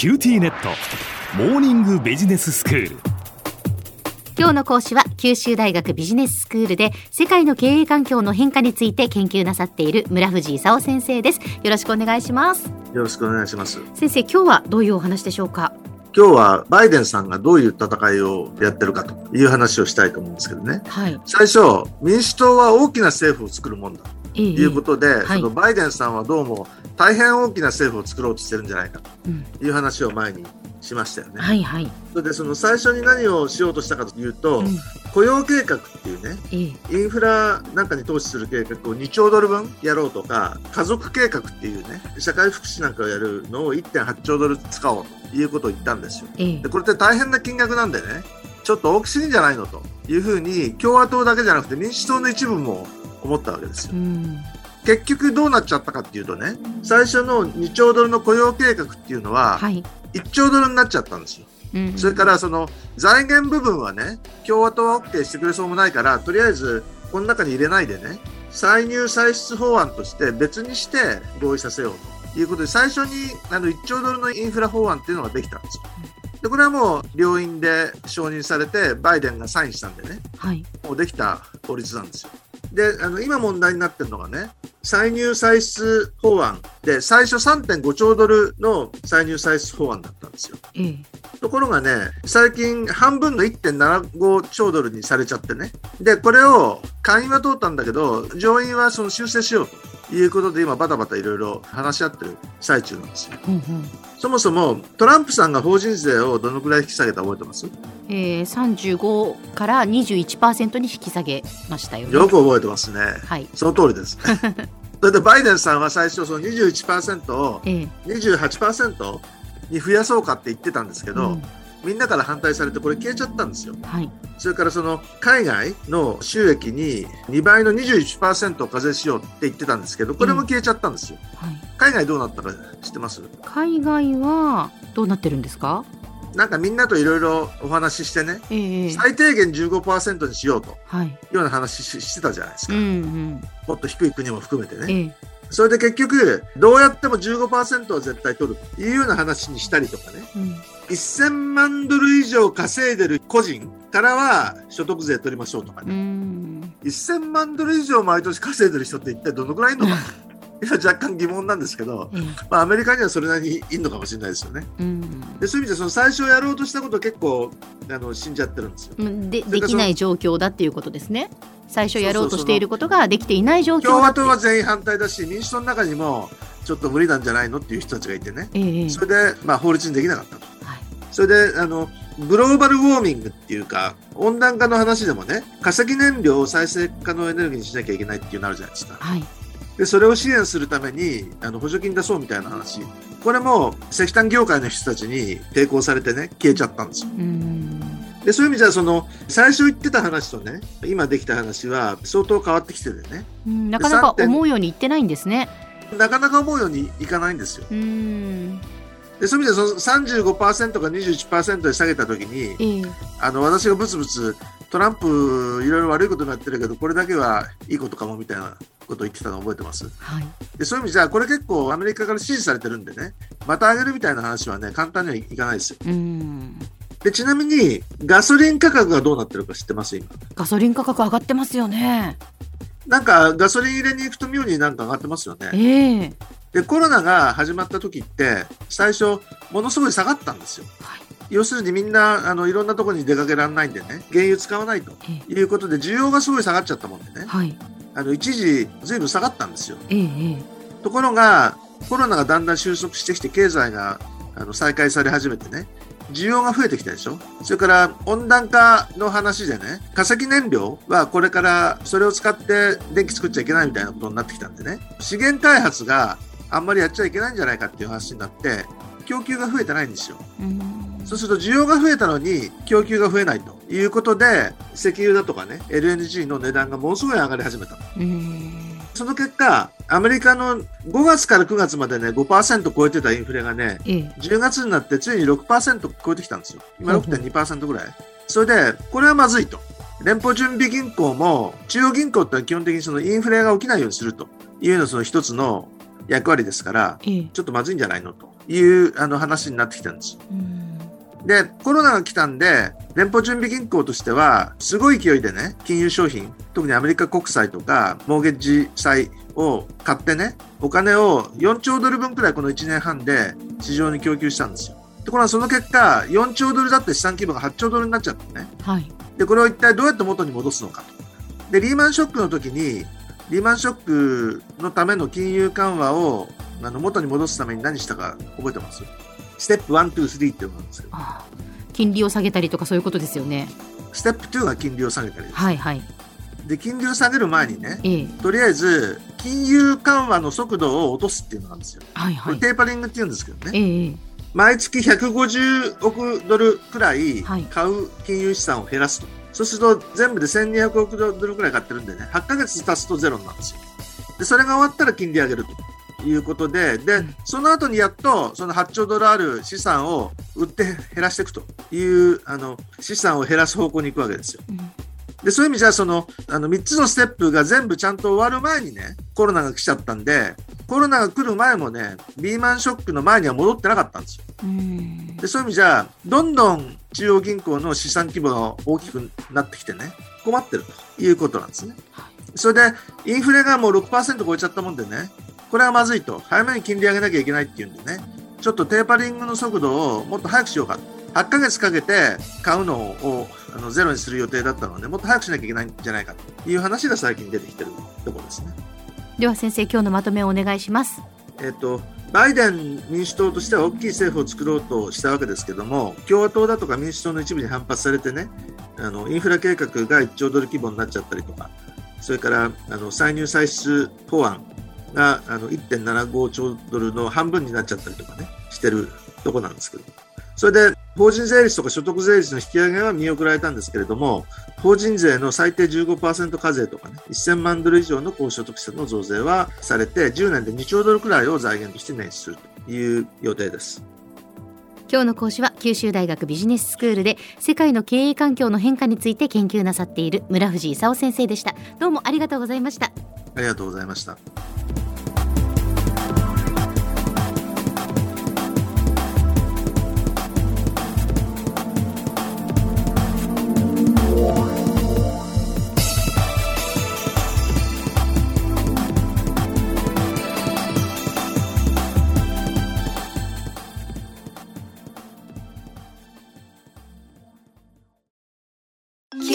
QTnet。モーニングビジネススクール。今日の講師は九州大学ビジネススクールで世界の経営環境の変化について研究なさっている村藤功先生です。よろしくお願いします。よろしくお願いします。先生今日はどういうお話でしょうか？今日はバイデンさんがどういう戦いをやってるかという話をしたいと思うんですけどね。はい。最初、民主党は大きな政府を作るもんだいうことで、はい。そのバイデンさんはどうも大変大きな政府を作ろうとしてるんじゃないかうん。という話を前にしましたよね。はいはい、それでその最初に何をしようとしたかというと、うん。雇用計画っていうね、ええ。インフラなんかに投資する計画を2兆ドル分やろうとか、家族計画っていうね、社会福祉なんかをやるのを1.8兆ドル使おうということを言ったんですよ。ええ。でこれって大変な金額なんでね、ちょっと大きすぎんじゃないのというふうに、共和党だけじゃなくて民主党の一部も思ったわけですよう。ん結局どうなっちゃったかっていうとね、最初の2兆ドルの雇用計画っていうのは、はい、1兆ドルになっちゃったんですよ。うんそれからその財源部分はね、共和党は OK してくれそうもないから、とりあえずこの中に入れないでね、歳入歳出法案として別にして合意させようということで、最初にあの1兆ドルのインフラ法案っていうのができたんですよ。で、これはもう両院で承認されて、バイデンがサインしたんでね、はいもうできた法律なんですよ。で、あの今問題になってるのがね、歳入歳出法案で、最初3.5兆ドルの歳入歳出法案だったんですよ。ええところがね、最近半分の1.75兆ドルにされちゃってね。で、これを下院は通ったんだけど、上院はその修正しようということで今バタバタいろいろ話し合ってる最中なんですよ。うんうんそもそもトランプさんが法人税をどのくらい引き下げた覚えてます？ええ35から21%に引き下げましたよねよく覚えてますね。はいその通りです。それでバイデンさんは最初その21%をええ28%に増やそうかって言ってたんですけど、うんみんなから反対されてこれ消えちゃったんですよ。はい。それからその海外の収益に2倍の21%を課税しようって言ってたんですけど、これも消えちゃったんですよ。はい。海外どうなったか知ってます？海外はどうなってるんですか？なんかみんなといろいろお話ししてね、ええ最低限15%にしようとはい。いうような話ししてたじゃないですか。うんうん。もっと低い国も含めてね。ええ。それで結局、どうやっても15%は絶対取るというような話にしたりとかね。うん1000万ドル以上稼いでる個人からは所得税取りましょうとかうね。ん1000万ドル以上毎年稼いでる人って一体どのくらいいるのか。今若干疑問なんですけど、ええまあ、アメリカにはそれなりにいるのかもしれないですよね。うんでそういう意味でその最初やろうとしたこと結構あの死んじゃってるんですよ。でできない状況だっていうことですね最初やろうとしていることができていない状況共和党は全員反対だし民主党の中にもちょっと無理なんじゃないのっていう人たちがいてね。ええええそれで、まあ、法律にできなかったと。はいそれであのグローバルウォーミングっていうか温暖化の話でもね化石燃料を再生可能エネルギーにしなきゃいけないっていうのあるじゃないですか。はい。でそれを支援するためにあの補助金出そうみたいな話。これも石炭業界の人たちに抵抗されてね消えちゃったんですよ。うん。でそういう意味じゃその最初言ってた話とね今できた話は相当変わってきててね。うんなかなか思うようにいってないんですね。なかなか思うようにいかないんですよ。うんでそういう意味ではその35%が21%で下げた時にええ。あの私がブツブツトランプいろいろ悪いことになってるけどこれだけはいいことかもみたいなことを言ってたの覚えてます？はい。でそういう意味じゃこれ結構アメリカから支持されてるんでねまた上げるみたいな話はね簡単にはいかないですよ。うん。でちなみにガソリン価格がどうなってるか知ってます？今。ガソリン価格上がってますよね。なんかガソリン入れに行くと妙になんか上がってますよね。ええでコロナが始まった時って最初ものすごい下がったんですよ。はい。要するにみんなあのいろんなところに出かけられないんでね原油使わないとえ。いうことで需要がすごい下がっちゃったもんでね。はい。あの一時ずいぶん下がったんですよ。ええええ。ところがコロナがだんだん収束してきて経済があの再開され始めてね需要が増えてきたでしょ。それから温暖化の話でね化石燃料はこれからそれを使って電気作っちゃいけないみたいなことになってきたんでね資源開発があんまりやっちゃいけないんじゃないかっていう話になって供給が増えてないんですようんそうすると需要が増えたのに供給が増えないということで石油だとかね LNG の値段がものすごい上がり始めたうんその結果、アメリカの5月から9月までね、5%超えてたインフレがね、ええ10月になってついに6%超えてきたんですよ。今ほうほう6.2%ぐらい。それで、これはまずいと。連邦準備銀行も、中央銀行って基本的にそのインフレが起きないようにするというのその一つの役割ですから、ええちょっとまずいんじゃないの？というあの話になってきたんですで、コロナが来たんで、連邦準備銀行としては、すごい勢いでね、金融商品、特にアメリカ国債とか、モーゲッジ債を買ってね、お金を4兆ドル分くらいこの1年半で市場に供給したんですよ。ところがその結果、4兆ドルだって資産規模が8兆ドルになっちゃってね。はい。で、これを一体どうやって元に戻すのかと。で、リーマンショックの時に、リーマンショックのための金融緩和をあの元に戻すために何したか覚えてます？ステップ1、2、3っていうのがあるんですけど、ああ金利を下げたりとかそういうことですよね。ステップ2が金利を下げたりです。はいはい。で、金利を下げる前にね、ええとりあえず、金融緩和の速度を落とすっていうのがあるんですよ。はいはい。テーパリングって言うんですけどね。ええ毎月150億ドルくらい買う金融資産を減らすと。そうすると全部で1200億ドルくらい買ってるんでね、8ヶ月経つとゼロになるんですよ。で、それが終わったら金利上げるということで、で、うんその後にやっとその8兆ドルある資産を売って減らしていくという、あの、資産を減らす方向に行くわけですよ。うんで、そういう意味じゃ、その、あの、3つのステップが全部ちゃんと終わる前にね、コロナが来ちゃったんで、コロナが来る前もね、リーマンショックの前には戻ってなかったんですよ。うんで、そういう意味じゃ、どんどん中央銀行の資産規模が大きくなってきてね、困ってるということなんですね。それで、インフレがもう6%超えちゃったもんでね、これはまずいと、早めに金利上げなきゃいけないっていうんでね、ちょっとテーパリングの速度をもっと早くしようか。8ヶ月かけて買うのをあのゼロにする予定だったので、もっと早くしなきゃいけないんじゃないかという話が最近出てきてるところですね。では先生今日のまとめをお願いします。えっと、バイデン民主党としては大きい政府を作ろうとしたわけですけども、共和党だとか民主党の一部に反発されてね、あのインフラ計画が1兆ドル規模になっちゃったりとか、それからあの歳入歳出法案があの1.75兆ドルの半分になっちゃったりとかね、してるとこなんですけど。それで、法人税率とか所得税率の引き上げは見送られたんですけれども、法人税の最低15%課税とかね、1000万ドル以上の高所得者の増税はされて、10年で2兆ドルくらいを財源として捻出するという予定です。今日の講師は九州大学ビジネススクールで世界の経営環境の変化について研究なさっている村藤勲先生でした。どうもありがとうございました。ありがとうございました。